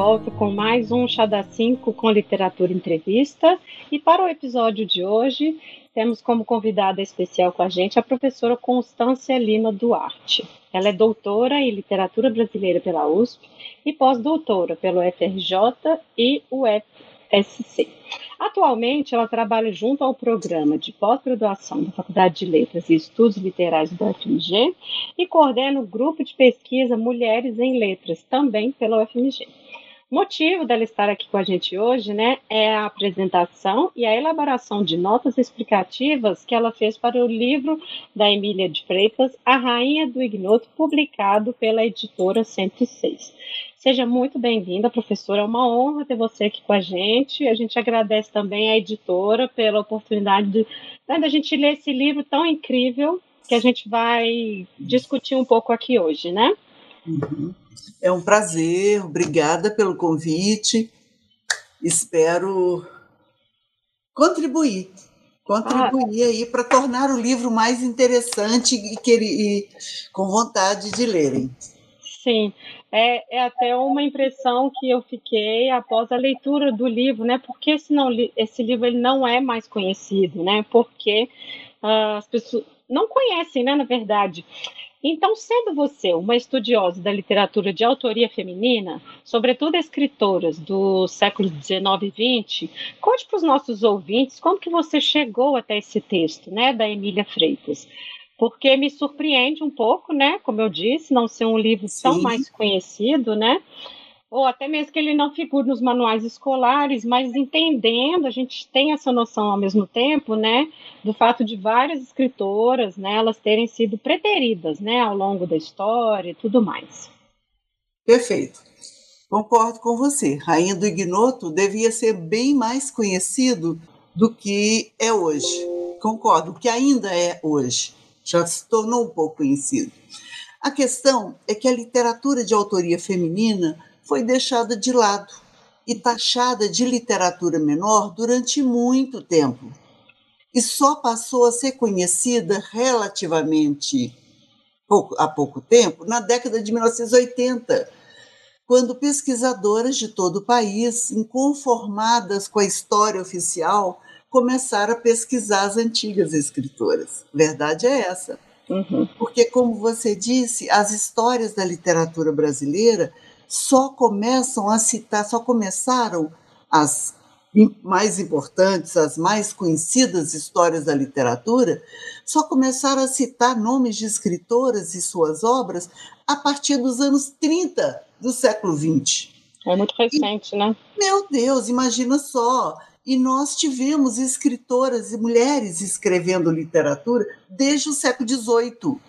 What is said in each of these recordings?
volta com mais um Chá da 5 com Literatura Entrevista. E para o episódio de hoje, temos como convidada especial com a gente a professora Constância Lima Duarte. Ela é doutora em Literatura Brasileira pela USP e pós-doutora pelo FRJ e UFSC. Atualmente, ela trabalha junto ao programa de pós-graduação da Faculdade de Letras e Estudos Literários da UFMG e coordena o grupo de pesquisa Mulheres em Letras, também pela UFMG. Motivo dela estar aqui com a gente hoje, né, é a apresentação e a elaboração de notas explicativas que ela fez para o livro da Emília de Freitas, A Rainha do Ignoto, publicado pela editora 106. Seja muito bem-vinda, professora. É uma honra ter você aqui com a gente. A gente agradece também à editora pela oportunidade de, né, a gente ler esse livro tão incrível que a gente vai discutir um pouco aqui hoje, né? É um prazer, obrigada pelo convite. Espero contribuir, contribuir ah. aí para tornar o livro mais interessante e, e com vontade de lerem. Sim, é, é, até uma impressão que eu fiquei após a leitura do livro, né? Porque esse, não, esse livro ele não é mais conhecido, né? Porque uh, as pessoas não conhecem, né? Na verdade. Então, sendo você uma estudiosa da literatura de autoria feminina, sobretudo escritoras dos séculos 19 e 20, conte para os nossos ouvintes como que você chegou até esse texto, né, da Emília Freitas porque me surpreende um pouco, né? Como eu disse, não ser um livro Sim. tão mais conhecido, né? Ou até mesmo que ele não figure nos manuais escolares, mas entendendo, a gente tem essa noção ao mesmo tempo, né, do fato de várias escritoras, né, elas terem sido preteridas, né, ao longo da história e tudo mais. Perfeito. Concordo com você. Rainha do Ignoto devia ser bem mais conhecido do que é hoje. Concordo, que ainda é hoje já se tornou um pouco conhecido. A questão é que a literatura de autoria feminina foi deixada de lado e taxada de literatura menor durante muito tempo. E só passou a ser conhecida relativamente pouco, há pouco tempo, na década de 1980, quando pesquisadoras de todo o país, inconformadas com a história oficial, começar a pesquisar as antigas escritoras. Verdade é essa. Uhum. Porque, como você disse, as histórias da literatura brasileira só começam a citar, só começaram as mais importantes, as mais conhecidas histórias da literatura, só começaram a citar nomes de escritoras e suas obras a partir dos anos 30 do século XX. É muito recente, e, né? Meu Deus, imagina só. E nós tivemos escritoras e mulheres escrevendo literatura desde o século XVIII,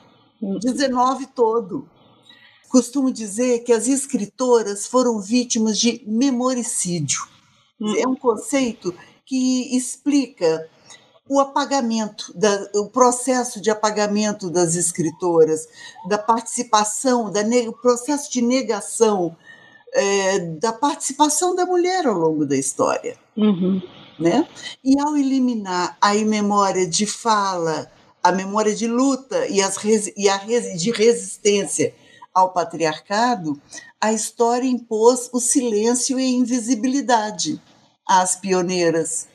XIX todo. Costumo dizer que as escritoras foram vítimas de memoricídio. É um conceito que explica o apagamento, da, o processo de apagamento das escritoras, da participação, da, o processo de negação é, da participação da mulher ao longo da história. Uhum. Né? E ao eliminar a memória de fala, a memória de luta e, as, e a de resistência ao patriarcado, a história impôs o silêncio e a invisibilidade às pioneiras,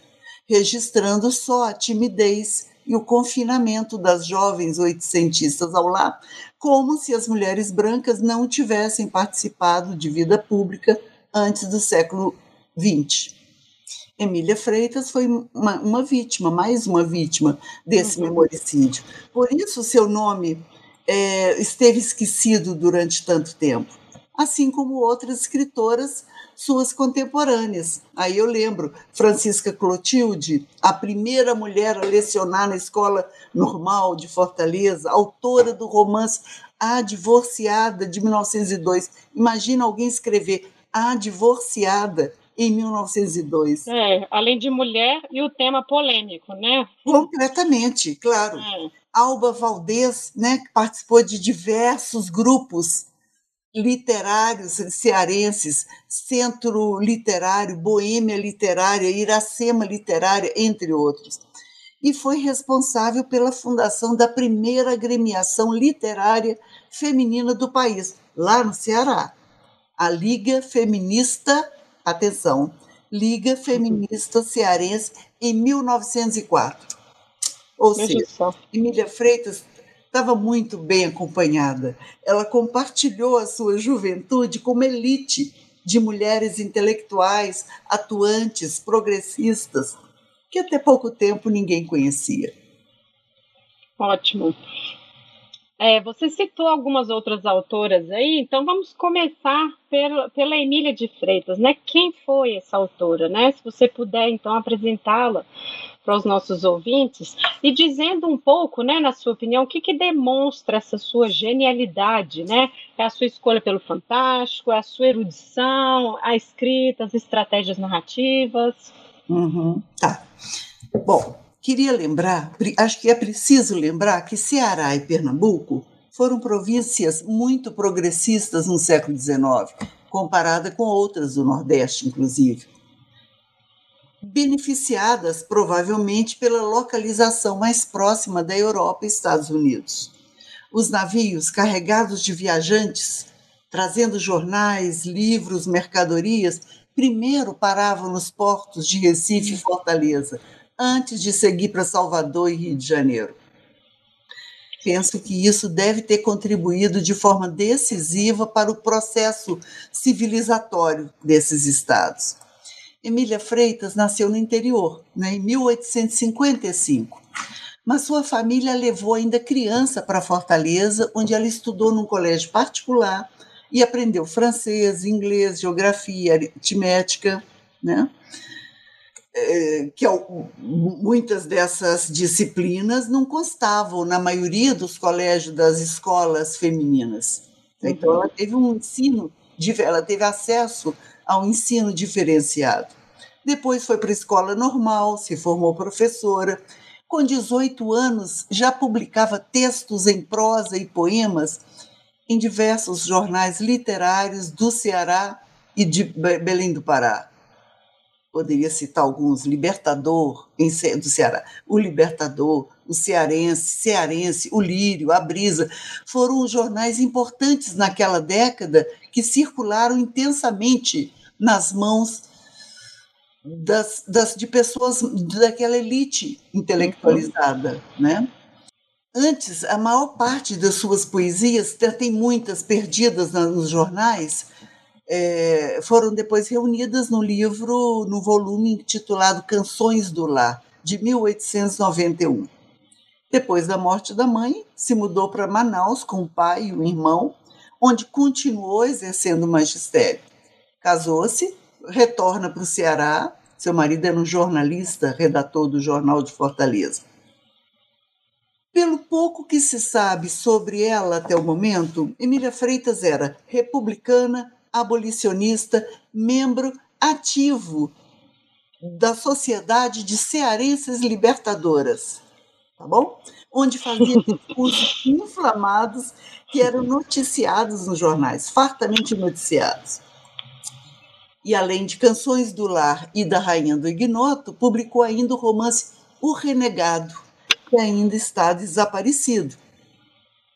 registrando só a timidez e o confinamento das jovens oitocentistas ao lar, como se as mulheres brancas não tivessem participado de vida pública antes do século XX. Emília Freitas foi uma, uma vítima, mais uma vítima desse uhum. memoricídio. Por isso, seu nome é, esteve esquecido durante tanto tempo, assim como outras escritoras suas contemporâneas. Aí eu lembro Francisca Clotilde, a primeira mulher a lecionar na escola normal de Fortaleza, autora do romance A Divorciada de 1902. Imagina alguém escrever A Divorciada em 1902. É, além de mulher e o tema polêmico, né? Completamente, claro. É. Alba Valdez, né, que participou de diversos grupos literários cearenses, Centro Literário, Boêmia Literária, Iracema Literária, entre outros. E foi responsável pela fundação da primeira agremiação literária feminina do país, lá no Ceará. a Liga Feminista, atenção, Liga Feminista Cearense em 1904. Ou seja, Emília Freitas estava muito bem acompanhada. Ela compartilhou a sua juventude com uma elite de mulheres intelectuais, atuantes, progressistas, que até pouco tempo ninguém conhecia. Ótimo. É, você citou algumas outras autoras aí, então vamos começar pela, pela Emília de Freitas, né? Quem foi essa autora, né? Se você puder, então, apresentá-la para os nossos ouvintes e dizendo um pouco, né, na sua opinião, o que, que demonstra essa sua genialidade, né? É a sua escolha pelo fantástico, é a sua erudição, a escrita, as estratégias narrativas? Uhum, tá. Bom, Queria lembrar, acho que é preciso lembrar que Ceará e Pernambuco foram províncias muito progressistas no século XIX, comparada com outras do Nordeste, inclusive. Beneficiadas provavelmente pela localização mais próxima da Europa e Estados Unidos. Os navios carregados de viajantes, trazendo jornais, livros, mercadorias, primeiro paravam nos portos de Recife e Fortaleza, antes de seguir para Salvador e Rio de Janeiro. Penso que isso deve ter contribuído de forma decisiva para o processo civilizatório desses estados. Emília Freitas nasceu no interior, né, em 1855, mas sua família levou ainda criança para Fortaleza, onde ela estudou num colégio particular e aprendeu francês, inglês, geografia, aritmética, né? É, que muitas dessas disciplinas não constavam na maioria dos colégios das escolas femininas. Então, ela teve um ensino, ela teve acesso a um ensino diferenciado. Depois foi para a escola normal, se formou professora. Com 18 anos, já publicava textos em prosa e poemas em diversos jornais literários do Ceará e de Belém do Pará poderia citar alguns, Libertador, do Ceará, o Libertador, o Cearense, Cearense, o Lírio, a Brisa, foram jornais importantes naquela década que circularam intensamente nas mãos das, das, de pessoas daquela elite intelectualizada, né? Antes, a maior parte das suas poesias, tem muitas perdidas nos jornais, é, foram depois reunidas no livro, no volume intitulado Canções do Lar, de 1891. Depois da morte da mãe, se mudou para Manaus com o pai e o irmão, onde continuou exercendo o magistério. Casou-se, retorna para o Ceará, seu marido era um jornalista, redator do Jornal de Fortaleza. Pelo pouco que se sabe sobre ela até o momento, Emília Freitas era republicana, abolicionista, membro ativo da Sociedade de Cearenses Libertadoras, tá bom? Onde fazia discursos inflamados que eram noticiados nos jornais, fartamente noticiados. E além de Canções do Lar e da Rainha do Ignoto, publicou ainda o romance O Renegado, que ainda está desaparecido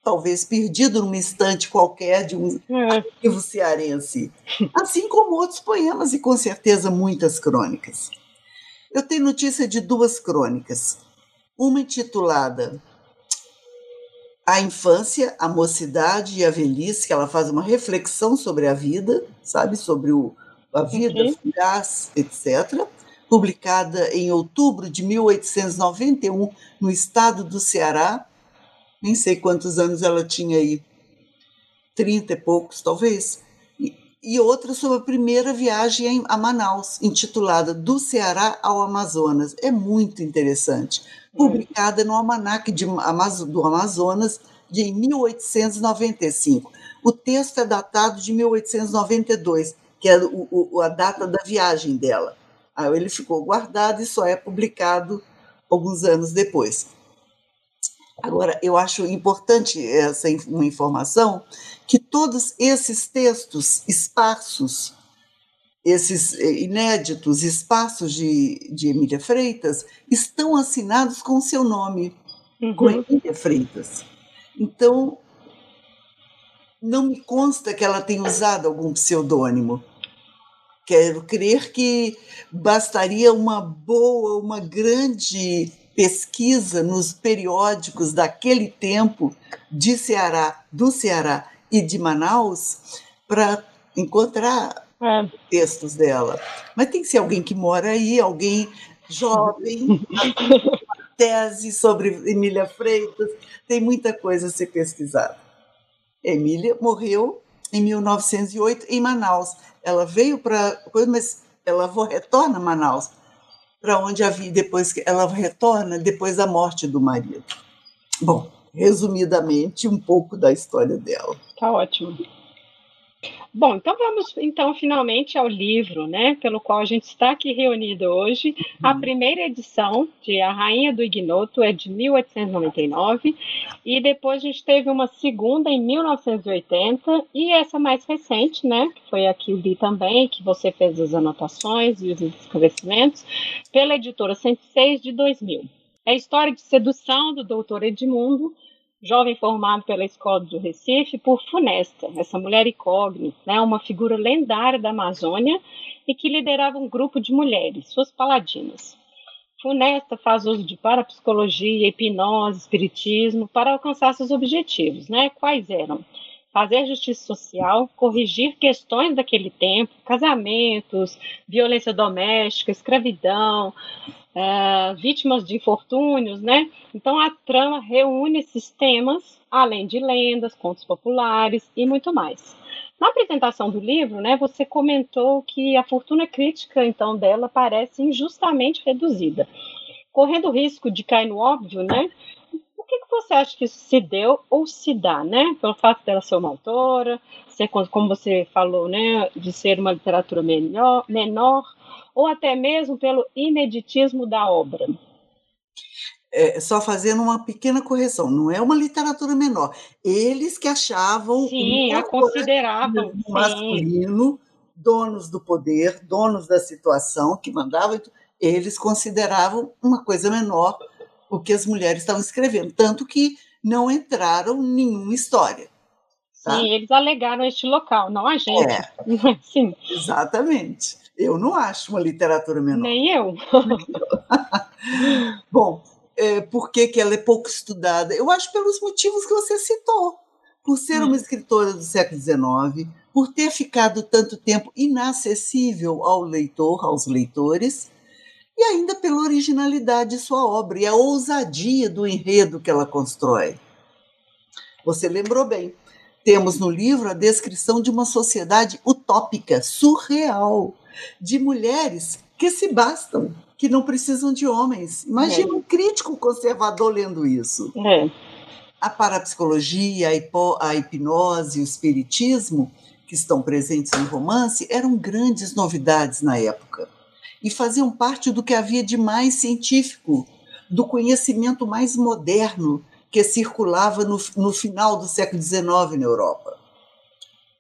talvez perdido num instante qualquer de um é. arquivo cearense, assim como outros poemas e com certeza muitas crônicas. Eu tenho notícia de duas crônicas. Uma intitulada A Infância, a Mocidade e a Velhice, que ela faz uma reflexão sobre a vida, sabe, sobre o, a vida uhum. fugaz, etc., publicada em outubro de 1891 no estado do Ceará, nem sei quantos anos ela tinha aí, trinta e poucos, talvez. E, e outra sobre a primeira viagem a Manaus, intitulada Do Ceará ao Amazonas. É muito interessante. Publicada no Almanac de, do Amazonas de 1895. O texto é datado de 1892, que é o, o, a data da viagem dela. Aí ele ficou guardado e só é publicado alguns anos depois. Agora, eu acho importante essa uma informação que todos esses textos esparsos, esses eh, inéditos espaços de, de Emília Freitas, estão assinados com o seu nome, uhum. com Emília Freitas. Então, não me consta que ela tenha usado algum pseudônimo. Quero crer que bastaria uma boa, uma grande pesquisa nos periódicos daquele tempo de Ceará, do Ceará e de Manaus para encontrar é. textos dela. Mas tem que ser alguém que mora aí, alguém jovem, tese sobre Emília Freitas, tem muita coisa a ser pesquisada. Emília morreu em 1908 em Manaus. Ela veio para, mas ela retorna a Manaus, para onde havia depois que ela retorna depois da morte do marido. Bom, resumidamente um pouco da história dela. Tá ótimo. Bom, então vamos então finalmente ao livro, né, pelo qual a gente está aqui reunido hoje. A uhum. primeira edição de A Rainha do Ignoto é de 1899 e depois a gente teve uma segunda em 1980 e essa mais recente, né, que foi a que li também, que você fez as anotações e os esclarecimentos, pela editora 106 de 2000. É a história de sedução do doutor Edmundo jovem formado pela Escola do Recife por Funesta, essa mulher incógnita, né, uma figura lendária da Amazônia e que liderava um grupo de mulheres, suas paladinas. Funesta faz uso de parapsicologia, hipnose, espiritismo para alcançar seus objetivos, né? Quais eram? Fazer justiça social, corrigir questões daquele tempo, casamentos, violência doméstica, escravidão, uh, vítimas de infortúnios, né? Então a trama reúne esses temas, além de lendas, contos populares e muito mais. Na apresentação do livro, né, você comentou que a fortuna crítica, então, dela parece injustamente reduzida, correndo o risco de cair no óbvio, né? Que, que você acha que isso se deu ou se dá, né? Pelo fato dela ser uma autora, ser, como você falou, né, de ser uma literatura menor, menor ou até mesmo pelo ineditismo da obra? É, só fazendo uma pequena correção, não é uma literatura menor. Eles que achavam sim, a consideravam masculino, donos do poder, donos da situação, que mandavam, eles consideravam uma coisa menor o que as mulheres estavam escrevendo, tanto que não entraram nenhuma história. Tá? Sim, eles alegaram este local, não a gente. É, Sim. Exatamente. Eu não acho uma literatura menor. Nem eu. Bom, é, por que, que ela é pouco estudada? Eu acho pelos motivos que você citou. Por ser uma hum. escritora do século XIX, por ter ficado tanto tempo inacessível ao leitor, aos leitores, e ainda pela originalidade de sua obra e a ousadia do enredo que ela constrói. Você lembrou bem, temos no livro a descrição de uma sociedade utópica, surreal, de mulheres que se bastam, que não precisam de homens. Imagina é. um crítico conservador lendo isso. É. A parapsicologia, a hipnose, o espiritismo, que estão presentes no romance, eram grandes novidades na época e faziam parte do que havia de mais científico, do conhecimento mais moderno que circulava no, no final do século XIX na Europa.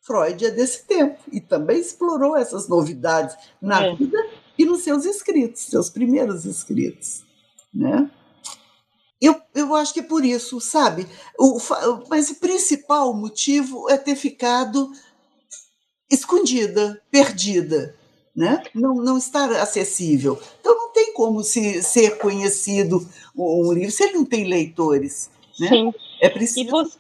Freud é desse tempo e também explorou essas novidades na é. vida e nos seus escritos, seus primeiros escritos, né? Eu, eu acho que é por isso, sabe? O, mas o principal motivo é ter ficado escondida, perdida, né? não, não estar acessível. Então não tem como se ser conhecido um livro se ele não tem leitores. Né? Sim. É preciso. E você,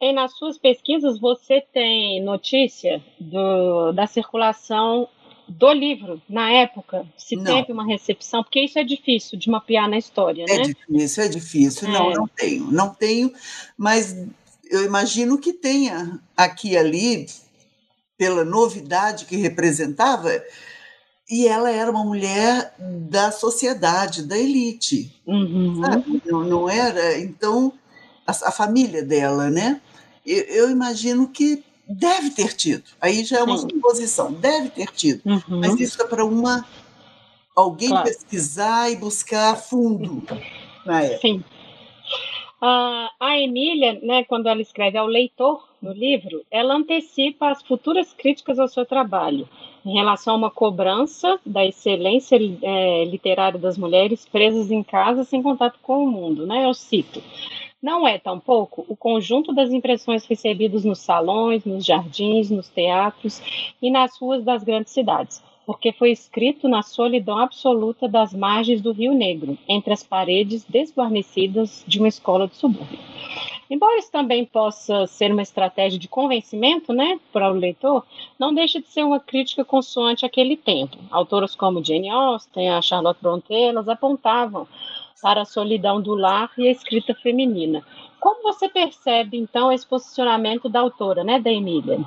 e nas suas pesquisas você tem notícia do, da circulação do livro na época? Se não. teve uma recepção? Porque isso é difícil de mapear na história, é né? Difícil, é difícil, Não, é. não tenho. Não tenho, mas eu imagino que tenha aqui e ali, pela novidade que representava, e ela era uma mulher da sociedade, da elite. Uhum. Sabe? Não, não era. Então, a, a família dela, né? eu, eu imagino que deve ter tido. Aí já é uma Sim. suposição, deve ter tido. Uhum. Mas isso é para uma alguém claro. pesquisar e buscar a fundo na época. Sim. Uh, a Emília, né, quando ela escreve ao leitor no livro, ela antecipa as futuras críticas ao seu trabalho em relação a uma cobrança da excelência é, literária das mulheres presas em casa sem contato com o mundo, né? Eu cito. Não é, tampouco, o conjunto das impressões recebidas nos salões, nos jardins, nos teatros e nas ruas das grandes cidades, porque foi escrito na solidão absoluta das margens do Rio Negro, entre as paredes desguarnecidas de uma escola de subúrbio. Embora isso também possa ser uma estratégia de convencimento né, para o leitor, não deixa de ser uma crítica consoante aquele tempo. Autoras como Jane Austen, a Charlotte Brontë, elas apontavam para a solidão do lar e a escrita feminina. Como você percebe, então, esse posicionamento da autora, né, da Emília?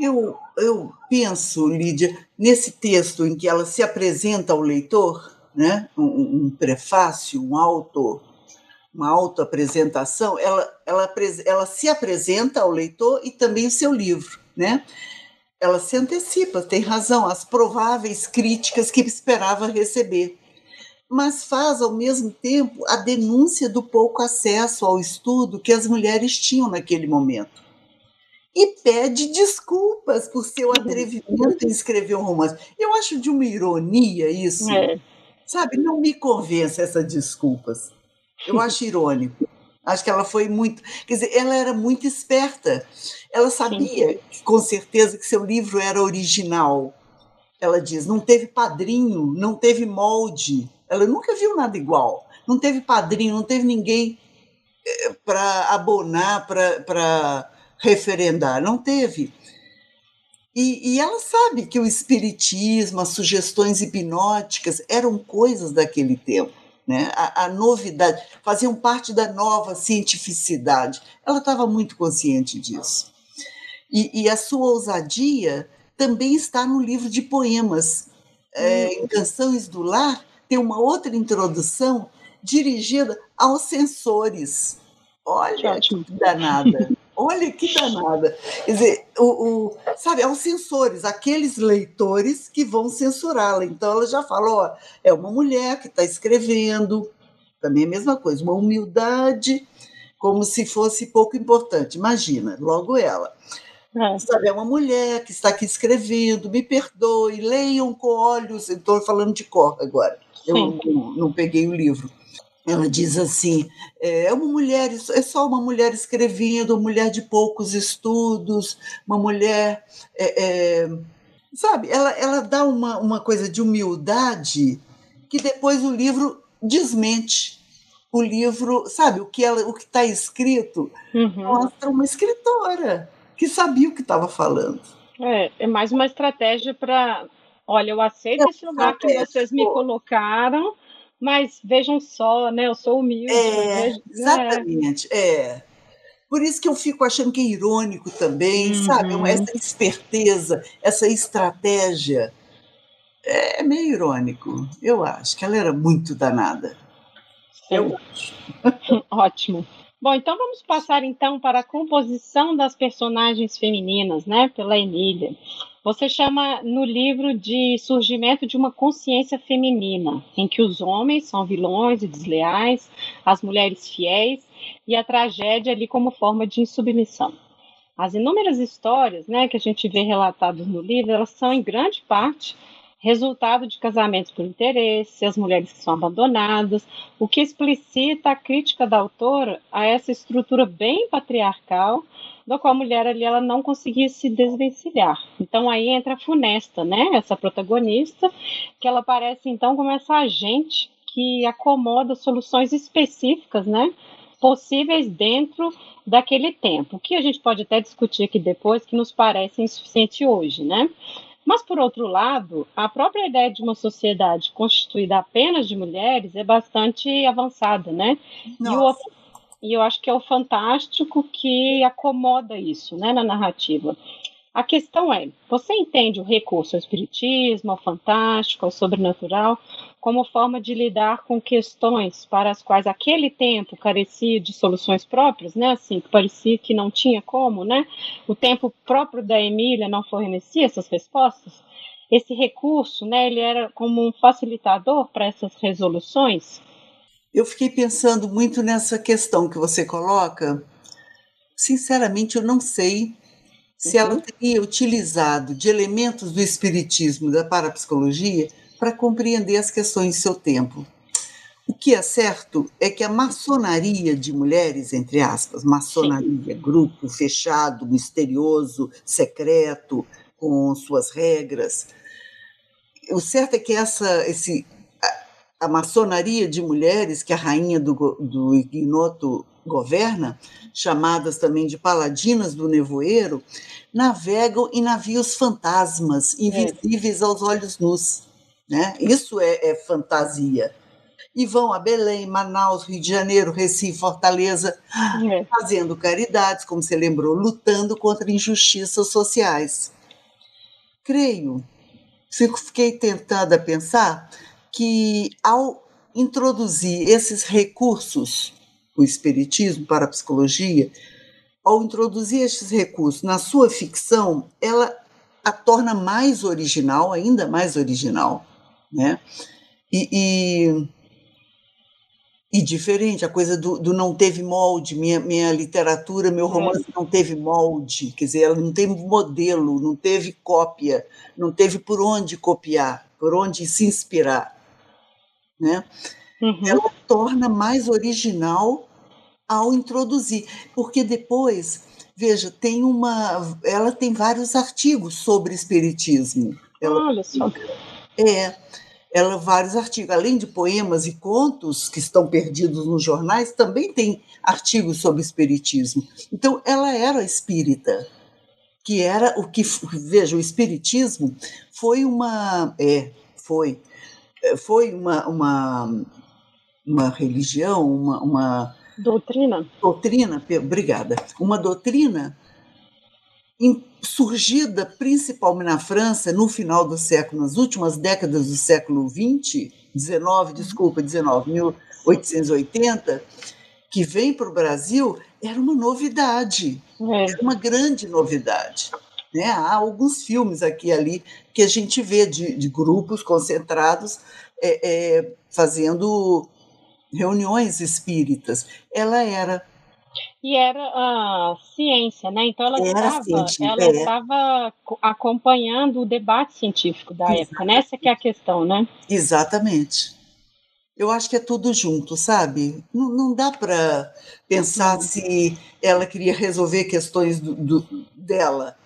Eu, eu penso, Lídia, nesse texto em que ela se apresenta ao leitor, né, um, um prefácio, um auto, uma autoapresentação, ela, ela, ela se apresenta ao leitor e também o seu livro, né? Ela se antecipa, tem razão, as prováveis críticas que esperava receber mas faz, ao mesmo tempo, a denúncia do pouco acesso ao estudo que as mulheres tinham naquele momento. E pede desculpas por seu atrevimento em escrever um romance. Eu acho de uma ironia isso. É. Sabe, não me convence essas desculpas. Eu acho irônico. Acho que ela foi muito. Quer dizer, ela era muito esperta. Ela sabia, com certeza, que seu livro era original. Ela diz: não teve padrinho, não teve molde, ela nunca viu nada igual. Não teve padrinho, não teve ninguém eh, para abonar, para referendar. Não teve. E, e, ela sabe que o espiritismo, as sugestões hipnóticas eram coisas daquele tempo. Né? A, a novidade, faziam parte da nova cientificidade. Ela estava muito consciente disso. E, e, a sua ousadia também está no livro de poemas, é, em Canções do Lar, tem uma outra introdução dirigida aos sensores. Olha que danada. Olha que danada. Quer dizer, o, o, sabe, aos sensores, aqueles leitores que vão censurá-la. Então ela já falou, ó, é uma mulher que está escrevendo, também é a mesma coisa, uma humildade, como se fosse pouco importante. Imagina, logo ela. É. Sabe, é uma mulher que está aqui escrevendo, me perdoe, leiam com olhos. Estou falando de cor agora eu não, não, peguei o livro. Ela diz assim: é, é uma mulher, é só uma mulher escrevendo, uma mulher de poucos estudos, uma mulher. É, é, sabe, ela, ela dá uma, uma coisa de humildade que depois o livro desmente. O livro, sabe, o que ela, o que está escrito uhum. mostra uma escritora que sabia o que estava falando. É, é mais uma estratégia para olha, eu aceito esse lugar que vocês me colocaram, mas vejam só, né? Eu sou humilde. É, vejo, né? exatamente, é. é. Por isso que eu fico achando que é irônico também, uhum. sabe? Essa esperteza, essa estratégia. É meio irônico, eu acho, que ela era muito danada. Eu acho. Ótimo. Bom, então vamos passar então para a composição das personagens femininas, né, pela Emília. Você chama no livro de surgimento de uma consciência feminina, em que os homens são vilões e desleais, as mulheres fiéis e a tragédia ali como forma de insubmissão. As inúmeras histórias né, que a gente vê relatadas no livro, elas são em grande parte resultado de casamentos por interesse, as mulheres que são abandonadas, o que explicita a crítica da autora a essa estrutura bem patriarcal da qual a mulher ali ela não conseguia se desvencilhar. Então aí entra a Funesta, né, essa protagonista, que ela parece então como essa agente que acomoda soluções específicas, né, possíveis dentro daquele tempo, que a gente pode até discutir aqui depois, que nos parece insuficiente hoje, né? Mas, por outro lado, a própria ideia de uma sociedade constituída apenas de mulheres é bastante avançada, né? Nossa. E o, e eu acho que é o fantástico que acomoda isso né, na narrativa. A questão é: você entende o recurso ao espiritismo, ao fantástico, ao sobrenatural, como forma de lidar com questões para as quais aquele tempo carecia de soluções próprias, né? Assim, que parecia que não tinha como, né? O tempo próprio da Emília não fornecia essas respostas. Esse recurso, né? Ele era como um facilitador para essas resoluções. Eu fiquei pensando muito nessa questão que você coloca. Sinceramente, eu não sei se ela uhum. teria utilizado de elementos do espiritismo, da parapsicologia, para compreender as questões de seu tempo. O que é certo é que a maçonaria de mulheres, entre aspas, maçonaria, Sim. grupo fechado, misterioso, secreto, com suas regras. O certo é que essa, esse, a, a maçonaria de mulheres que a rainha do, do ignoto governa, chamadas também de paladinas do nevoeiro, navegam em navios fantasmas, é. invisíveis é. aos olhos nus. Né? Isso é, é fantasia e vão a Belém, Manaus, Rio de Janeiro, Recife, Fortaleza, é. fazendo caridades, como você lembrou, lutando contra injustiças sociais. Creio, fiquei tentada a pensar que ao introduzir esses recursos, o espiritismo para a psicologia, ao introduzir esses recursos na sua ficção, ela a torna mais original, ainda mais original, né? E, e e diferente, a coisa do, do, não teve molde, minha, minha literatura, meu romance é. não teve molde, quer dizer, ela não teve modelo, não teve cópia, não teve por onde copiar, por onde se inspirar. Né? Uhum. Ela torna mais original ao introduzir, porque depois, veja, tem uma, ela tem vários artigos sobre espiritismo. Ela, Olha só. É, ela vários artigos, além de poemas e contos que estão perdidos nos jornais, também tem artigos sobre espiritismo. Então, ela era espírita, que era o que veja o espiritismo foi uma é foi é, foi uma uma, uma religião, uma, uma doutrina doutrina, obrigada, uma doutrina surgida principalmente na França no final do século, nas últimas décadas do século XX, 19, desculpa, 19, 1880, que vem para o Brasil, era uma novidade, é. era uma grande novidade. Né? Há alguns filmes aqui e ali que a gente vê de, de grupos concentrados é, é, fazendo reuniões espíritas. Ela era e era a ciência, né? Então ela estava, ela é. estava acompanhando o debate científico da Exatamente. época, né? Essa que é a questão, né? Exatamente. Eu acho que é tudo junto, sabe? Não, não dá para pensar se ela queria resolver questões do, do, dela.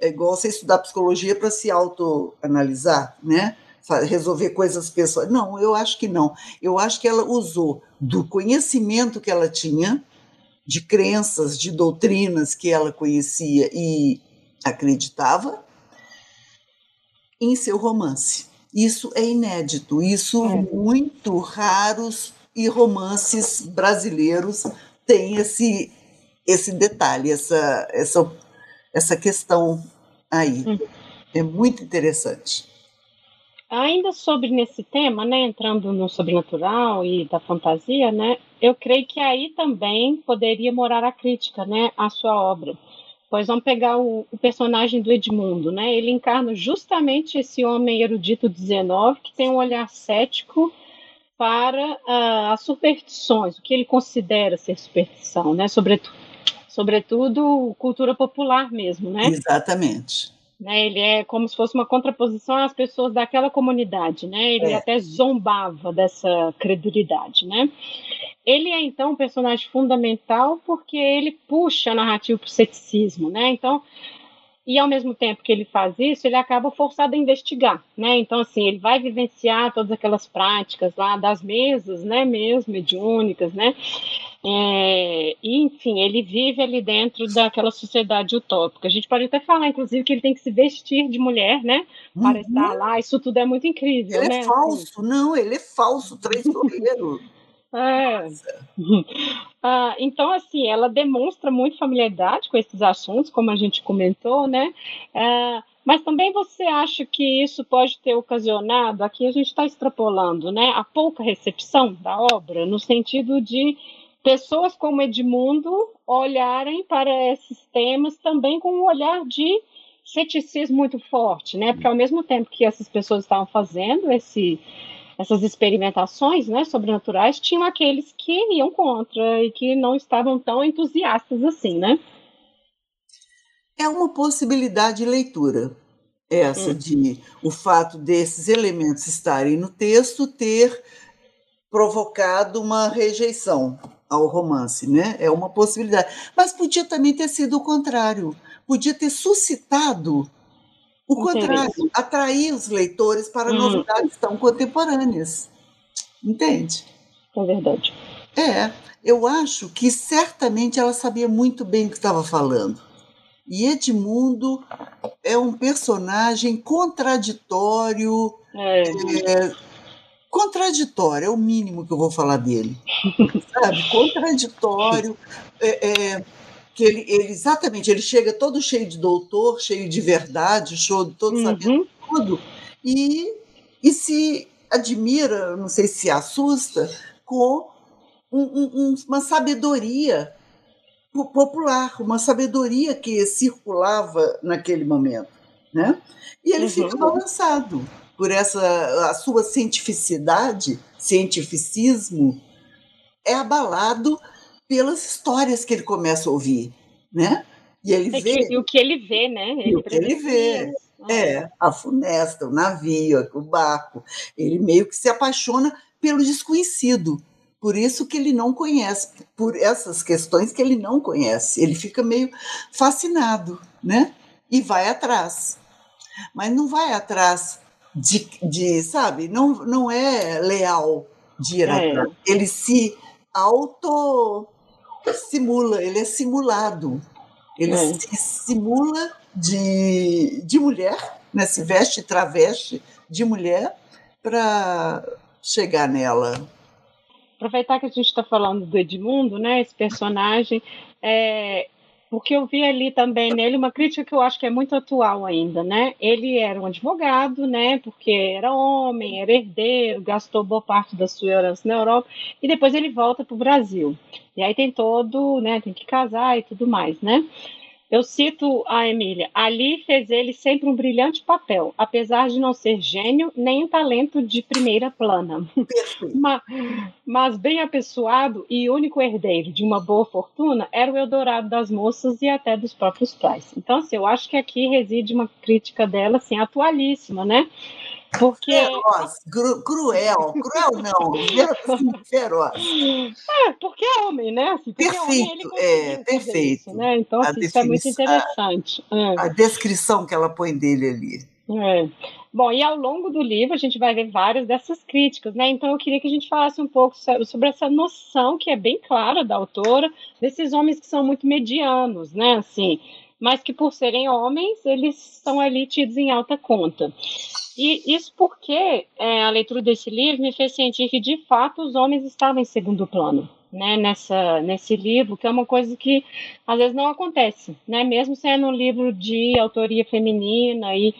É igual você estudar psicologia para se autoanalisar, né? Resolver coisas pessoais. Não, eu acho que não. Eu acho que ela usou do conhecimento que ela tinha de crenças, de doutrinas que ela conhecia e acreditava em seu romance. Isso é inédito, isso é. muito raros e romances brasileiros têm esse esse detalhe, essa essa essa questão aí. Hum. É muito interessante. Ainda sobre nesse tema, né, entrando no sobrenatural e da fantasia, né, eu creio que aí também poderia morar a crítica, né, à sua obra. Pois vamos pegar o, o personagem do Edmundo, né, ele encarna justamente esse homem erudito 19 que tem um olhar cético para uh, as superstições, o que ele considera ser superstição, né, sobretudo, sobretudo cultura popular mesmo, né? Exatamente. Né? Ele é como se fosse uma contraposição às pessoas daquela comunidade, né? Ele é. até zombava dessa credulidade, né? Ele é então um personagem fundamental porque ele puxa a narrativa para o ceticismo, né? Então, e ao mesmo tempo que ele faz isso, ele acaba forçado a investigar, né? Então, assim, ele vai vivenciar todas aquelas práticas lá das mesas, né? Mesmo mediúnicas, né? É, e, enfim, ele vive ali dentro daquela sociedade utópica. A gente pode até falar, inclusive, que ele tem que se vestir de mulher, né? Para uhum. estar lá. Isso tudo é muito incrível. Ele é né? é falso, assim. não, ele é falso, traiçoeiro. É. Ah, então, assim, ela demonstra muito familiaridade com esses assuntos, como a gente comentou, né? É, mas também você acha que isso pode ter ocasionado, aqui a gente está extrapolando, né? A pouca recepção da obra, no sentido de pessoas como Edmundo olharem para esses temas também com um olhar de ceticismo muito forte, né? Porque ao mesmo tempo que essas pessoas estavam fazendo esse, essas experimentações, né, sobrenaturais, tinham aqueles que iam contra e que não estavam tão entusiastas assim, né? É uma possibilidade de leitura essa hum. de o fato desses elementos estarem no texto ter provocado uma rejeição ao romance, né? É uma possibilidade. Mas podia também ter sido o contrário. Podia ter suscitado o contrário, atrair os leitores para hum. novidades tão contemporâneas. Entende? É verdade. É, eu acho que certamente ela sabia muito bem o que estava falando. E Edmundo é um personagem contraditório. É. É, contraditório, é o mínimo que eu vou falar dele. Sabe? Contraditório. É, é, que ele, ele, exatamente, ele chega todo cheio de doutor, cheio de verdade, show, todo uhum. sabendo tudo, e, e se admira, não sei se assusta, com um, um, uma sabedoria popular, uma sabedoria que circulava naquele momento, né? E ele uhum. fica balançado por essa a sua cientificidade, cientificismo é abalado pelas histórias que ele começa a ouvir, né? E ele é vê que, e o que ele vê, né? Ele o que ele vê. É, a funesta, o navio, o barco. Ele meio que se apaixona pelo desconhecido. Por isso que ele não conhece, por essas questões que ele não conhece. Ele fica meio fascinado, né? E vai atrás. Mas não vai atrás de, de sabe? Não, não é leal de ir é. atrás. Ele se auto simula, ele é simulado. Ele é. se simula de, de mulher, né? se veste traveste de mulher para chegar nela aproveitar que a gente está falando do Edmundo, né, esse personagem, é, porque eu vi ali também nele uma crítica que eu acho que é muito atual ainda, né? Ele era um advogado, né? Porque era homem, era herdeiro, gastou boa parte da sua herança na Europa e depois ele volta para o Brasil. E aí tem todo, né? Tem que casar e tudo mais, né? Eu cito a Emília. Ali fez ele sempre um brilhante papel, apesar de não ser gênio nem um talento de primeira plana. mas, mas, bem apessoado e único herdeiro de uma boa fortuna era o Eldorado das moças e até dos próprios pais. Então, assim, eu acho que aqui reside uma crítica dela, assim, atualíssima, né? Porque... Feroz, cruel, cruel não, assim, feroz. É, porque é homem, né? Assim, perfeito, homem, é, perfeito. Isso, né? Então, assim, isso é muito interessante. A, é. a, descrição que ela põe dele ali. É. Bom, e ao longo do livro a gente vai ver várias dessas críticas, né? Então eu queria que a gente falasse um pouco sobre essa noção que é bem clara da autora desses homens que são muito medianos, né? Assim, mas que por serem homens, eles estão ali tidos em alta conta. E isso porque é, a leitura desse livro me fez sentir que, de fato, os homens estavam em segundo plano. Né, nessa, nesse livro, que é uma coisa que às vezes não acontece, né, mesmo sendo um livro de autoria feminina e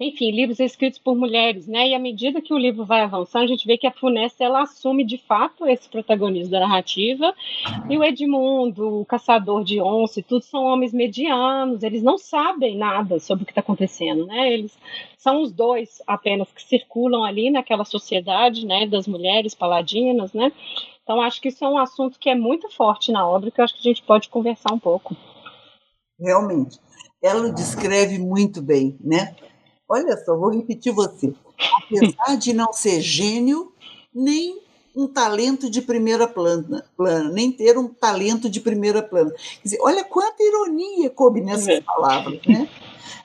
enfim, livros escritos por mulheres, né? E à medida que o livro vai avançando, a gente vê que a Funesta ela assume de fato esse protagonismo da narrativa. E o Edmundo, o caçador de onça, tudo são homens medianos, eles não sabem nada sobre o que está acontecendo, né? Eles são os dois apenas que circulam ali naquela sociedade, né, das mulheres paladinas, né? Então acho que isso é um assunto que é muito forte na obra que eu acho que a gente pode conversar um pouco. Realmente, ela descreve muito bem, né? Olha só, vou repetir você. Apesar de não ser gênio, nem um talento de primeira plana, plana, nem ter um talento de primeira plana. Quer dizer, olha quanta ironia coube nessas é. palavras, né?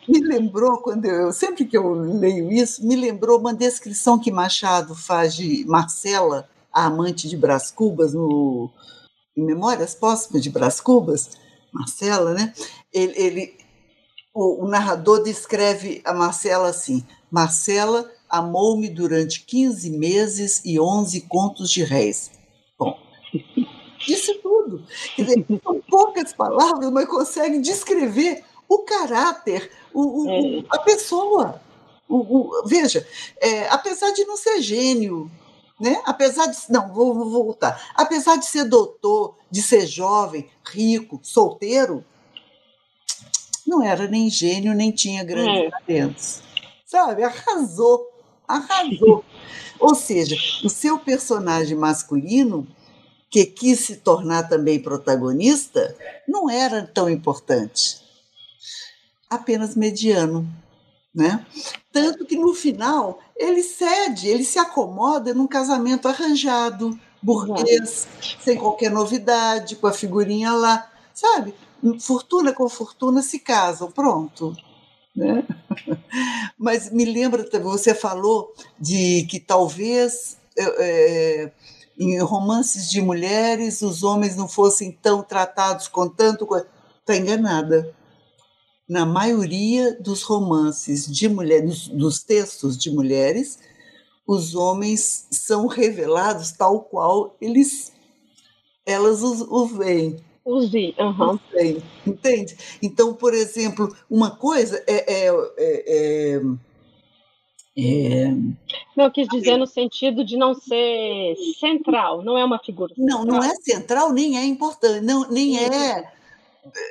Me lembrou, quando eu, sempre que eu leio isso, me lembrou uma descrição que Machado faz de Marcela, a amante de Brás Cubas, no, em Memórias Póstumas de Brás Cubas, Marcela, né? Ele, ele o, o narrador descreve a Marcela assim: Marcela amou-me durante 15 meses e 11 contos de réis. Bom, disse tudo. Dizer, são poucas palavras, mas conseguem descrever o caráter, o, o, é. a pessoa. O, veja, é, apesar de não ser gênio, né? apesar de. Não, vou, vou voltar. Apesar de ser doutor, de ser jovem, rico, solteiro, não era nem gênio, nem tinha grandes é. talentos. Sabe? Arrasou, arrasou. Ou seja, o seu personagem masculino, que quis se tornar também protagonista, não era tão importante. Apenas mediano. Né? Tanto que no final ele cede, ele se acomoda num casamento arranjado, burguês, sem qualquer novidade, com a figurinha lá, sabe? Fortuna com fortuna se casam, pronto. Né? Mas me lembra, você falou de que talvez é, em romances de mulheres os homens não fossem tão tratados com tanto. Está enganada. Na maioria dos romances de mulheres, dos textos de mulheres, os homens são revelados tal qual eles elas os, os veem. Use, uhum. entende? Então, por exemplo, uma coisa é, é, é, é não, quis dizer no sentido de não ser central, não é uma figura central. Não, não é central, nem é importante, não, nem é,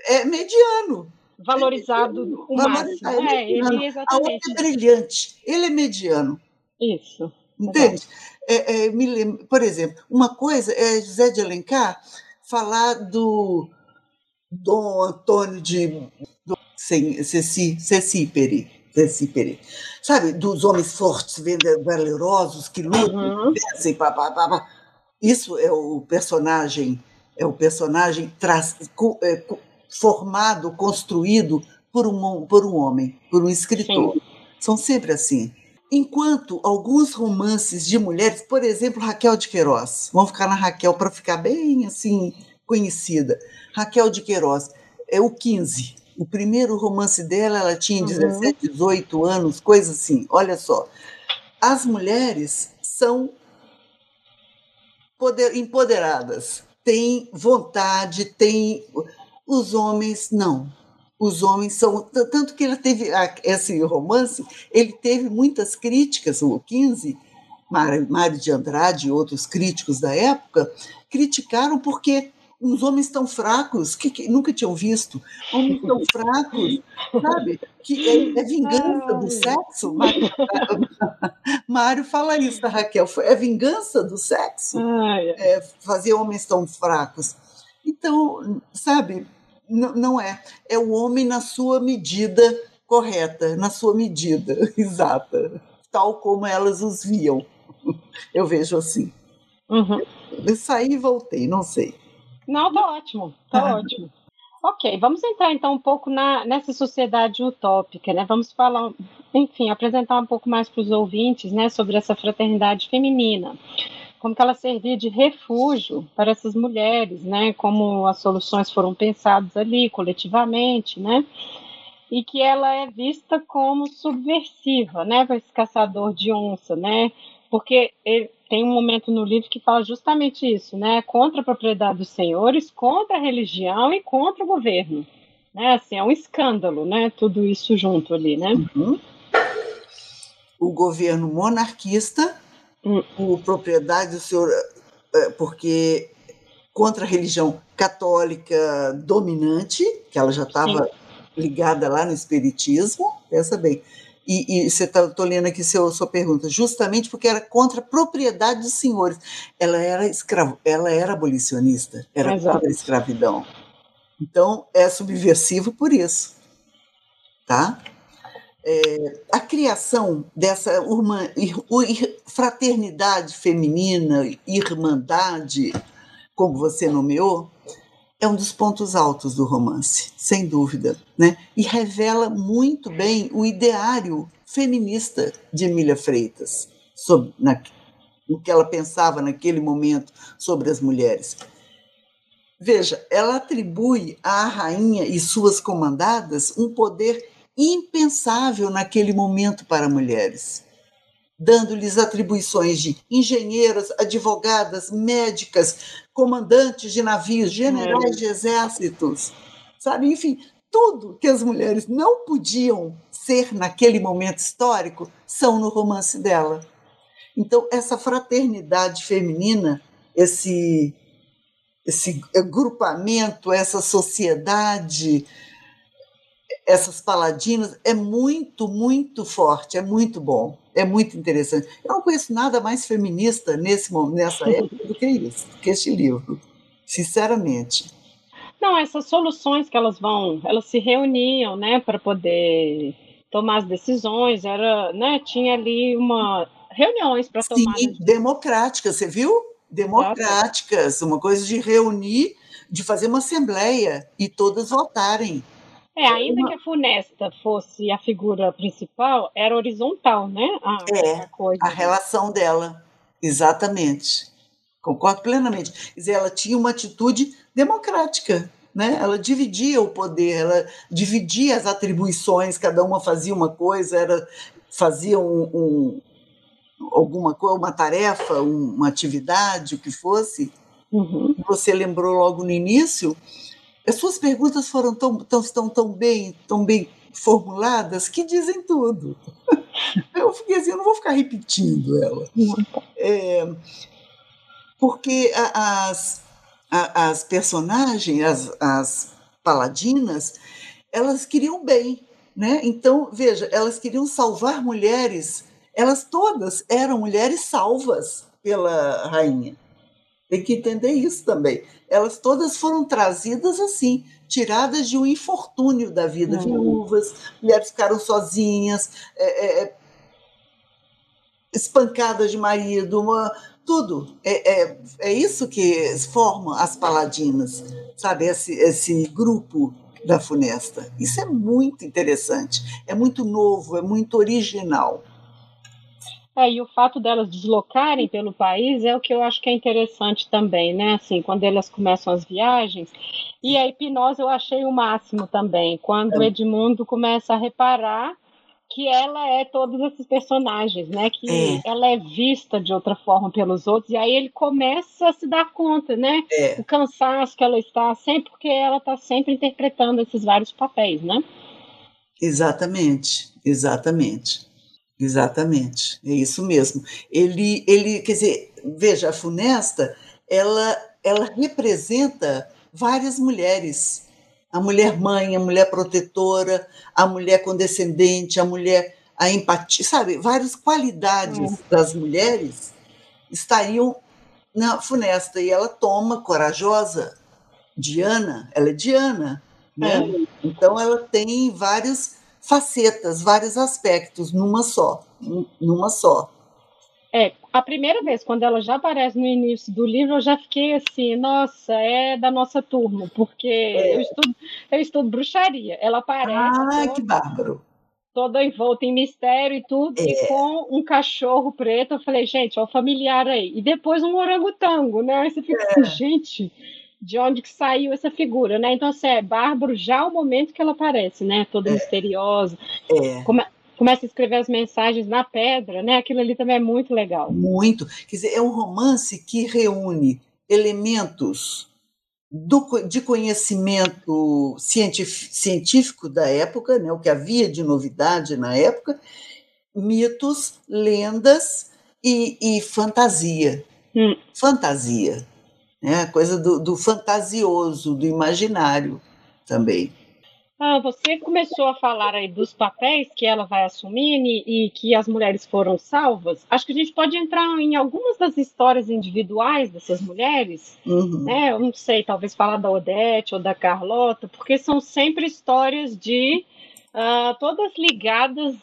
é mediano. Valorizado o máximo. É, ele exatamente. A outra é brilhante, ele é mediano. Isso. Entende? É, é, lembro, por exemplo, uma coisa é José de Alencar falar do Dom Antônio de Ceci, Cecípere, Cecípere, sabe, dos homens fortes, valerosos, que lutam, uhum. vencem, pá, pá, pá, pá. Isso é o personagem, é o personagem traz, é, formado, construído por um, por um homem, por um escritor. Sim. São sempre assim. Enquanto alguns romances de mulheres, por exemplo, Raquel de Queiroz, vamos ficar na Raquel para ficar bem assim conhecida. Raquel de Queiroz é o 15. O primeiro romance dela, ela tinha 17, uhum. 18 anos, coisa assim. Olha só. As mulheres são poder, empoderadas, têm vontade, têm. Os homens não os homens são. Tanto que ele teve esse romance, ele teve muitas críticas, o 15, Mário de Andrade e outros críticos da época, criticaram porque uns homens tão fracos que, que, nunca tinham visto, homens tão fracos, sabe? Que é, é vingança do sexo. Mário, Mário fala isso da Raquel, é vingança do sexo é, fazer homens tão fracos. Então, sabe, não é. É o homem na sua medida correta, na sua medida exata, tal como elas os viam. Eu vejo assim. Uhum. Eu saí e voltei, não sei. Não, tá ótimo, tá ótimo. Ok, vamos entrar então um pouco na, nessa sociedade utópica, né? Vamos falar, enfim, apresentar um pouco mais para os ouvintes, né, sobre essa fraternidade feminina como que ela servia de refúgio para essas mulheres, né? Como as soluções foram pensadas ali coletivamente, né? E que ela é vista como subversiva, né? Para esse caçador de onça, né? Porque ele, tem um momento no livro que fala justamente isso, né? Contra a propriedade dos senhores, contra a religião e contra o governo, né? Assim, é um escândalo, né? Tudo isso junto ali, né? Uhum. O governo monarquista por propriedade do senhor, é, porque contra a religião católica dominante, que ela já estava ligada lá no espiritismo, pensa bem. E, e você está lendo aqui seu, sua pergunta, justamente porque era contra a propriedade dos senhores. Ela era escravo, ela era abolicionista, era Exato. contra a escravidão. Então é subversivo por isso, tá? É, a criação dessa fraternidade feminina, irmandade, como você nomeou, é um dos pontos altos do romance, sem dúvida, né? E revela muito bem o ideário feminista de Emília Freitas, sobre na, o que ela pensava naquele momento sobre as mulheres. Veja, ela atribui à rainha e suas comandadas um poder impensável naquele momento para mulheres, dando-lhes atribuições de engenheiras, advogadas, médicas, comandantes de navios, generais de exércitos, sabe? Enfim, tudo que as mulheres não podiam ser naquele momento histórico são no romance dela. Então, essa fraternidade feminina, esse, esse agrupamento, essa sociedade essas paladinas é muito, muito forte, é muito bom, é muito interessante. Eu não conheço nada mais feminista nesse nessa época do que isso, do que este livro, sinceramente. Não, essas soluções que elas vão, elas se reuniam, né, para poder tomar as decisões, era, né, tinha ali uma reuniões para tomar. Sim, democráticas, você viu? Democráticas, uma coisa de reunir, de fazer uma assembleia e todas votarem. É, ainda uma... que a Funesta fosse a figura principal, era horizontal, né? A, é, a, coisa. a relação dela, exatamente. Concordo plenamente. Quer dizer, ela tinha uma atitude democrática, né? Ela dividia o poder, ela dividia as atribuições, cada uma fazia uma coisa, era fazia um, um alguma coisa, uma tarefa, uma atividade, o que fosse. Uhum. Você lembrou logo no início as suas perguntas foram tão, tão, tão, tão bem, tão bem formuladas que dizem tudo. Eu fiquei assim, eu não vou ficar repetindo ela. É, porque as, as personagens, as, as paladinas, elas queriam bem, né? Então, veja, elas queriam salvar mulheres, elas todas eram mulheres salvas pela rainha. Tem que entender isso também. Elas todas foram trazidas assim, tiradas de um infortúnio da vida, uhum. viúvas, mulheres ficaram sozinhas, é, é, é, espancadas de marido, uma, tudo. É, é, é isso que forma as paladinas, sabe? Esse, esse grupo da Funesta. Isso é muito interessante, é muito novo, é muito original. É, e o fato delas deslocarem pelo país é o que eu acho que é interessante também, né? Assim, quando elas começam as viagens. E a hipnose eu achei o máximo também, quando o é. Edmundo começa a reparar que ela é todos esses personagens, né? Que é. ela é vista de outra forma pelos outros, e aí ele começa a se dar conta, né? É. O cansaço que ela está, sempre porque ela está sempre interpretando esses vários papéis, né? Exatamente, exatamente. Exatamente, é isso mesmo. Ele, ele, quer dizer, veja, a Funesta, ela, ela representa várias mulheres. A mulher mãe, a mulher protetora, a mulher condescendente, a mulher a empatia, sabe? Várias qualidades é. das mulheres estariam na Funesta e ela toma corajosa Diana, ela é Diana, né? É. Então ela tem vários facetas, vários aspectos numa só, numa só. É, a primeira vez, quando ela já aparece no início do livro, eu já fiquei assim, nossa, é da nossa turma, porque é. eu, estudo, eu estudo bruxaria. Ela aparece. Ah, toda, que bárbaro! Toda envolta em mistério e tudo, é. e com um cachorro preto. Eu falei, gente, é o familiar aí. E depois um orangotango, né? Aí você fica é. assim, gente, de onde que saiu essa figura, né? Então, assim, é bárbaro já o momento que ela aparece, né? Toda é. misteriosa. É. Come, começa a escrever as mensagens na pedra, né? Aquilo ali também é muito legal. Muito. Quer dizer, é um romance que reúne elementos do, de conhecimento científico da época, né? O que havia de novidade na época, mitos, lendas e, e fantasia. Hum. Fantasia né? a coisa do, do fantasioso, do imaginário também. Ah, você começou a falar aí dos papéis que ela vai assumindo e, e, que as mulheres foram salvas. Acho que a gente pode entrar em algumas das histórias individuais dessas mulheres, uhum. né? Eu não sei, talvez falar da Odete ou da Carlota, porque são sempre histórias de uh, todas ligadas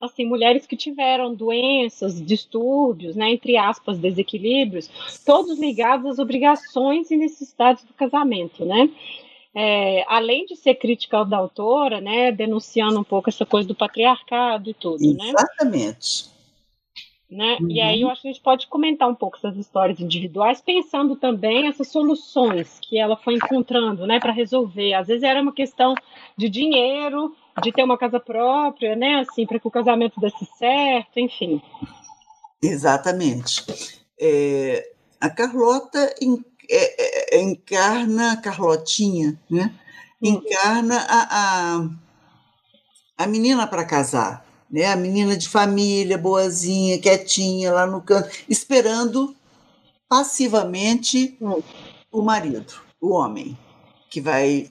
assim, mulheres que tiveram doenças, distúrbios, né, entre aspas, desequilíbrios, todos ligados às obrigações e necessidades do casamento, né? É, além de ser crítica da autora, né, denunciando um pouco essa coisa do patriarcado e tudo, Exatamente. né? Exatamente. Né? Uhum. E aí eu acho que a gente pode comentar um pouco essas histórias individuais, pensando também essas soluções que ela foi encontrando, né, para resolver. Às vezes era uma questão de dinheiro, de ter uma casa própria, né, assim, para que o casamento desse certo, enfim. Exatamente. É, a Carlota en, é, é, encarna, a Carlotinha, né, uhum. encarna a, a, a menina para casar né? A menina de família, boazinha, quietinha lá no canto, esperando passivamente o marido, o homem, que vai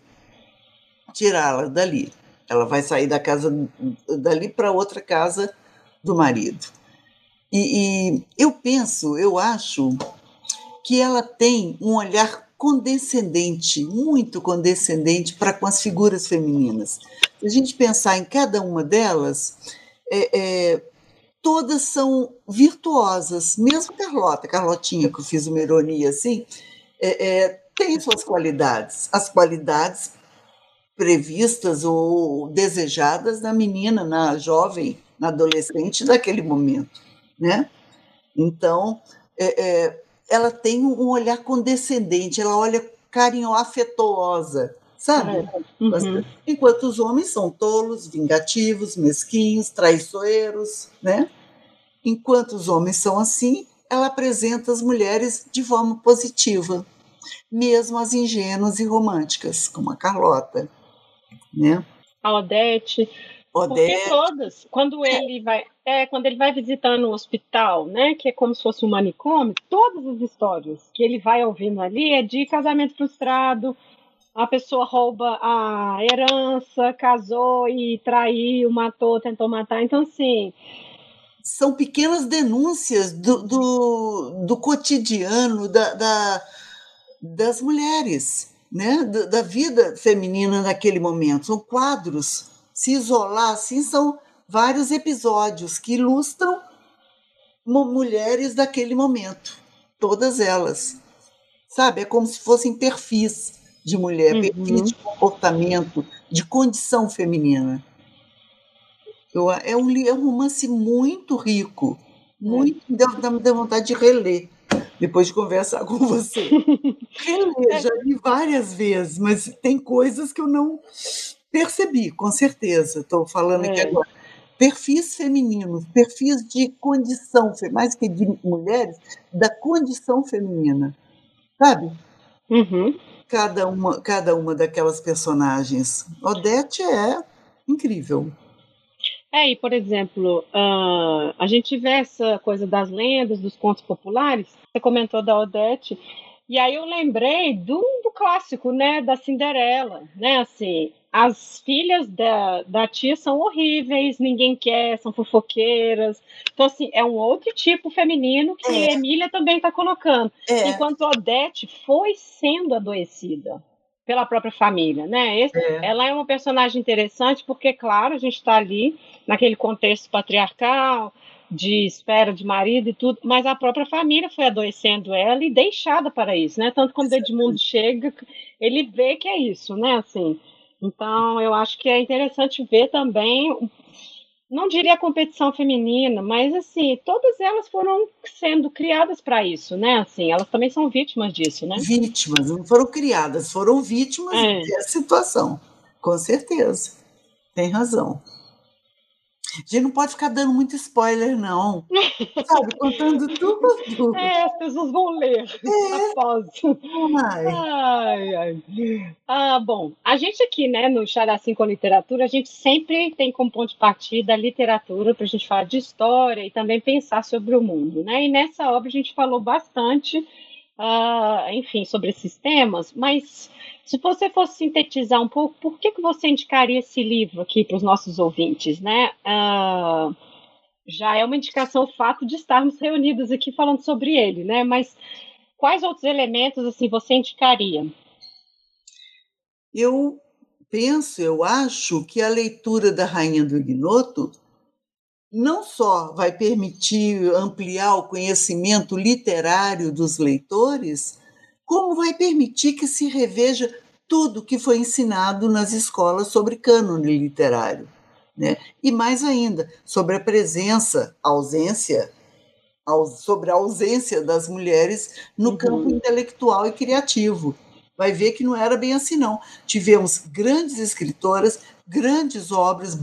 tirá-la dali. Ela vai sair da casa dali para outra casa do marido. E, e eu penso, eu acho que ela tem um olhar condescendente, muito condescendente para com as figuras femininas. se a gente pensar em cada uma delas, é, é, todas são virtuosas, mesmo Carlota, Carlotinha, que eu fiz uma ironia assim, é, é, tem suas qualidades. As qualidades previstas ou desejadas na menina, na jovem, na adolescente daquele momento, né? Então, é, é, ela tem um olhar condescendente, ela olha carinho afetuosa, sabe? É, uhum. Enquanto os homens são tolos, vingativos, mesquinhos, traiçoeiros, né? Enquanto os homens são assim, ela apresenta as mulheres de forma positiva, mesmo as ingênuas e românticas, como a Carlota né? A Odete. Odete. Porque todas, quando é. ele vai, é, quando ele vai visitando o hospital, né, que é como se fosse um manicômio, todas as histórias que ele vai ouvindo ali é de casamento frustrado, a pessoa rouba a herança, casou e traiu, matou, tentou matar. Então, assim. São pequenas denúncias do, do, do cotidiano da, da, das mulheres né, da vida feminina naquele momento. São quadros. Se isolar assim, são vários episódios que ilustram mulheres daquele momento, todas elas. Sabe? É como se fossem perfis de mulher, uhum. perfis de comportamento, de condição feminina. Eu, é, um, é um romance muito rico, muito, é. dá, dá vontade de reler depois de conversar com você. Reler, já li várias vezes, mas tem coisas que eu não percebi, com certeza. Estou falando é. aqui agora. Perfis femininos, perfis de condição, mais que de mulheres, da condição feminina. Sabe? Uhum. Cada, uma, cada uma daquelas personagens. Odete é incrível. É, e por exemplo, uh, a gente vê essa coisa das lendas, dos contos populares, você comentou da Odete, e aí eu lembrei do, do clássico, né, da Cinderela, né, assim, as filhas da, da tia são horríveis, ninguém quer, são fofoqueiras. Então, assim, é um outro tipo feminino que é. Emília também está colocando. É. Enquanto Odete foi sendo adoecida pela própria família, né? Esse, é. Ela é uma personagem interessante porque, claro, a gente está ali naquele contexto patriarcal, de espera de marido e tudo, mas a própria família foi adoecendo ela e deixada para isso, né? Tanto quando Edmundo chega, ele vê que é isso, né? Assim, então eu acho que é interessante ver também não diria competição feminina, mas assim, todas elas foram sendo criadas para isso, né? Assim, elas também são vítimas disso, né? Vítimas, não foram criadas, foram vítimas é. dessa situação, com certeza. Tem razão. A gente não pode ficar dando muito spoiler, não. Sabe, contando tudo. É, as pessoas vão ler é. após. Ai. ai, ai. Ah, bom, a gente aqui, né, no Characim com Literatura, a gente sempre tem como ponto de partida a literatura para a gente falar de história e também pensar sobre o mundo, né? E nessa obra a gente falou bastante, uh, enfim, sobre esses temas, mas se você fosse sintetizar um pouco, por que, que você indicaria esse livro aqui para os nossos ouvintes, né? Uh, já é uma indicação o fato de estarmos reunidos aqui falando sobre ele, né? Mas quais outros elementos assim você indicaria? Eu penso, eu acho que a leitura da Rainha do Ignoto não só vai permitir ampliar o conhecimento literário dos leitores, como vai permitir que se reveja tudo que foi ensinado nas escolas sobre cânone literário. Né? E mais ainda, sobre a presença, ausência, sobre a ausência das mulheres no uhum. campo intelectual e criativo. Vai ver que não era bem assim, não. Tivemos grandes escritoras, grandes obras,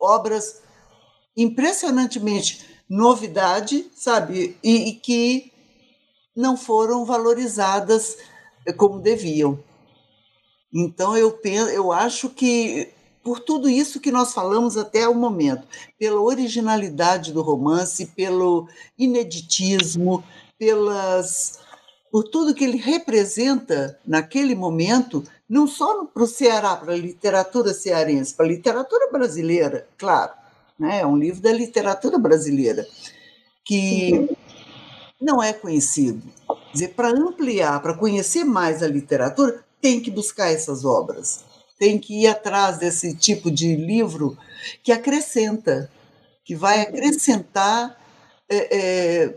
obras impressionantemente novidade, sabe? E, e que não foram valorizadas como deviam. Então eu penso, eu acho que por tudo isso que nós falamos até o momento, pela originalidade do romance, pelo ineditismo, pelas por tudo que ele representa naquele momento, não só para o Ceará, para a literatura cearense, para a literatura brasileira, claro, né? é um livro da literatura brasileira, que não é conhecido. Quer dizer, para ampliar, para conhecer mais a literatura, tem que buscar essas obras. tem que ir atrás desse tipo de livro que acrescenta, que vai acrescentar é, é,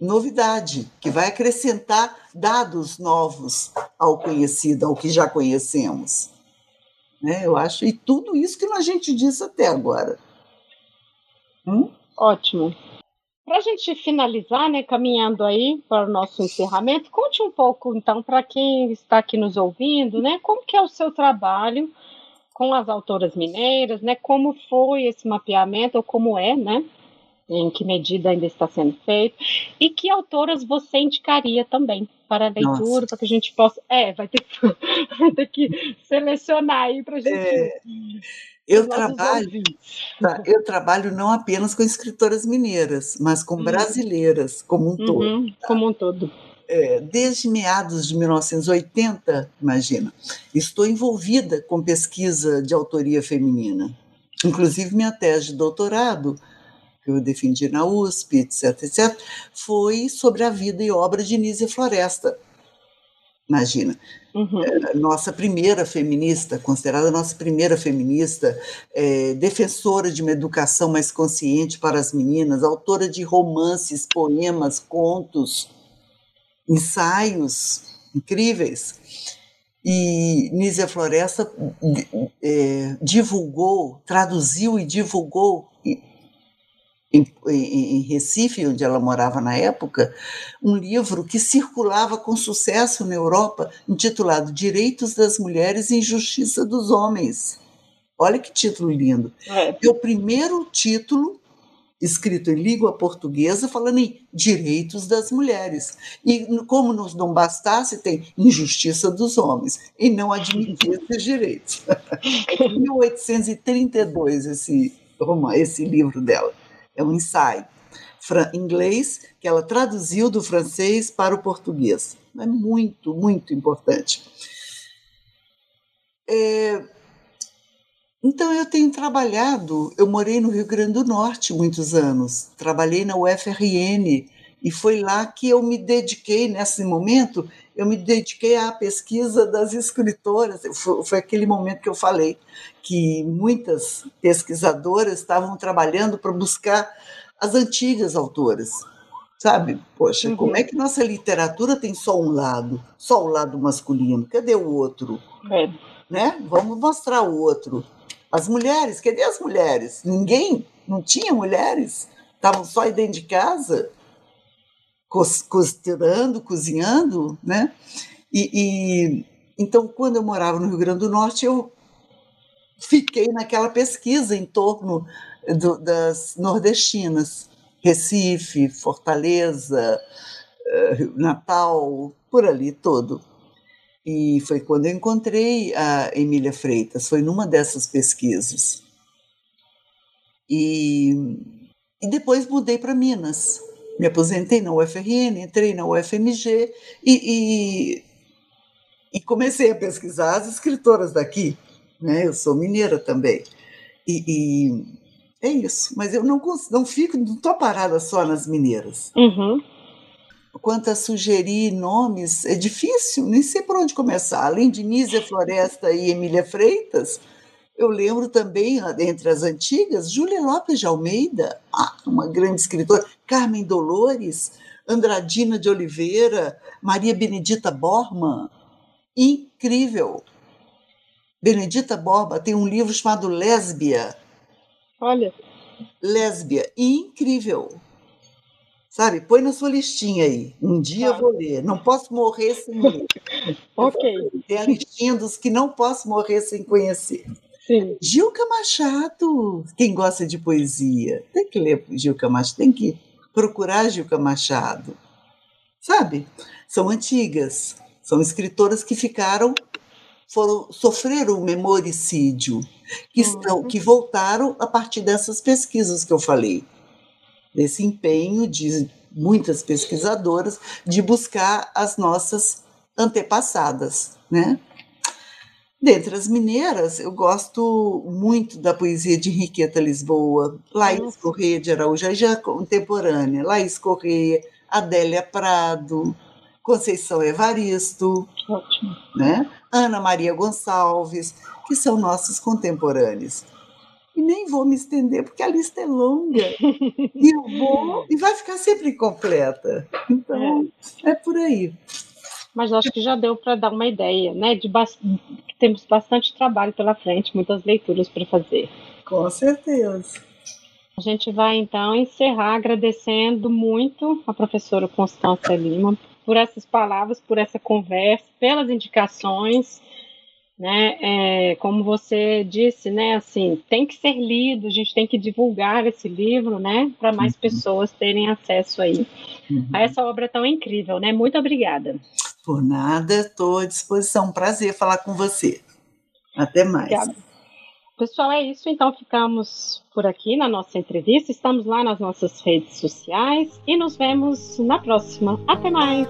novidade, que vai acrescentar dados novos ao conhecido, ao que já conhecemos. Né? Eu acho, e tudo isso que a gente disse até agora. Hum? Ótimo. Para a gente finalizar, né, caminhando aí para o nosso encerramento, conte um pouco, então, para quem está aqui nos ouvindo, né, como que é o seu trabalho com as autoras mineiras, né, como foi esse mapeamento, ou como é, né, em que medida ainda está sendo feito, e que autoras você indicaria também para a leitura, para que a gente possa. É, vai ter que, vai ter que selecionar aí para a gente. É, eu trabalho, tá, eu trabalho não apenas com escritoras mineiras, mas com uhum. brasileiras como um uhum, todo. Tá? Como um todo. É, desde meados de 1980, imagina, estou envolvida com pesquisa de autoria feminina. Inclusive, minha tese de doutorado que eu defendi na USP, etc, etc, foi sobre a vida e obra de Nízia Floresta. Imagina, uhum. é, nossa primeira feminista, considerada nossa primeira feminista, é, defensora de uma educação mais consciente para as meninas, autora de romances, poemas, contos, ensaios incríveis. E Nízia Floresta é, divulgou, traduziu e divulgou em, em, Recife, onde ela morava na época, um livro que circulava com sucesso na Europa, intitulado Direitos das Mulheres e Injustiça dos Homens. Olha que título lindo. É. é o primeiro título escrito em língua portuguesa falando em direitos das mulheres. E como nos não bastasse, tem injustiça dos homens e não admitir esses direitos. É 1832 esse, esse livro dela é um ensaio inglês que ela traduziu do francês para o português. É muito, muito importante. É, então, eu tenho trabalhado, eu morei no Rio Grande do Norte muitos anos, trabalhei na UFRN, e foi lá que eu me dediquei, nesse momento, eu me dediquei à pesquisa das escritoras. Foi, foi, aquele momento que eu falei que muitas pesquisadoras estavam trabalhando para buscar as antigas autoras. Sabe? Poxa, uhum. como é que nossa literatura tem só um lado, só o lado masculino? Cadê o outro? É. Né? Vamos mostrar o outro. As mulheres, cadê as mulheres? Ninguém, não tinha mulheres, estavam só aí dentro de casa costurando, cozinhando, né? E, e, então, quando eu morava no Rio Grande do Norte, eu fiquei naquela pesquisa em torno do, das nordestinas, Recife, Fortaleza, eh, Natal, por ali todo. E foi quando eu encontrei a Emília Freitas, foi numa dessas pesquisas. E, e depois mudei para Minas me aposentei na UFRN, entrei na UFMG e, e, e comecei a pesquisar as escritoras daqui. Né? Eu sou mineira também. E, e é isso. Mas eu não, não fico, não estou parada só nas mineiras. Uhum. Quanto a sugerir nomes, é difícil, nem sei por onde começar. Além de Nízia Floresta e Emília Freitas, eu lembro também, entre as antigas, Júlia Lopes de Almeida, uma grande escritora, Carmen Dolores, Andradina de Oliveira, Maria Benedita Borman. Incrível! Benedita Borba tem um livro chamado Lésbia. Olha. Lésbia, incrível. Sabe, põe na sua listinha aí. Um dia eu vou ler. Não posso morrer sem ler. ok. Tem a listinha dos que não posso morrer sem conhecer. Sim. Gilca Machado, quem gosta de poesia, tem que ler Gilca Machado, tem que procurar Gilca Machado. Sabe? São antigas, são escritoras que ficaram, foram sofreram o memoricídio, que estão, uhum. que voltaram a partir dessas pesquisas que eu falei, desse empenho de muitas pesquisadoras de buscar as nossas antepassadas, né? Dentre as mineiras, eu gosto muito da poesia de Henriqueta Lisboa, Laís Correia de Araújo, já contemporânea, Laís Correia, Adélia Prado, Conceição Evaristo, Ótimo. Né? Ana Maria Gonçalves, que são nossos contemporâneos. E nem vou me estender, porque a lista é longa. e eu vou, e vai ficar sempre incompleta. Então, é, é por aí. Mas acho que já deu para dar uma ideia, né? De ba temos bastante trabalho pela frente, muitas leituras para fazer. Com certeza. A gente vai então encerrar agradecendo muito a professora Constância Lima por essas palavras, por essa conversa, pelas indicações, né? É, como você disse, né? Assim, tem que ser lido, a gente tem que divulgar esse livro, né? Para mais uhum. pessoas terem acesso aí uhum. a essa obra tão incrível, né? Muito obrigada. Por nada, estou à disposição. Prazer falar com você. Até mais. Obrigada. Pessoal, é isso. Então, ficamos por aqui na nossa entrevista. Estamos lá nas nossas redes sociais e nos vemos na próxima. Até mais!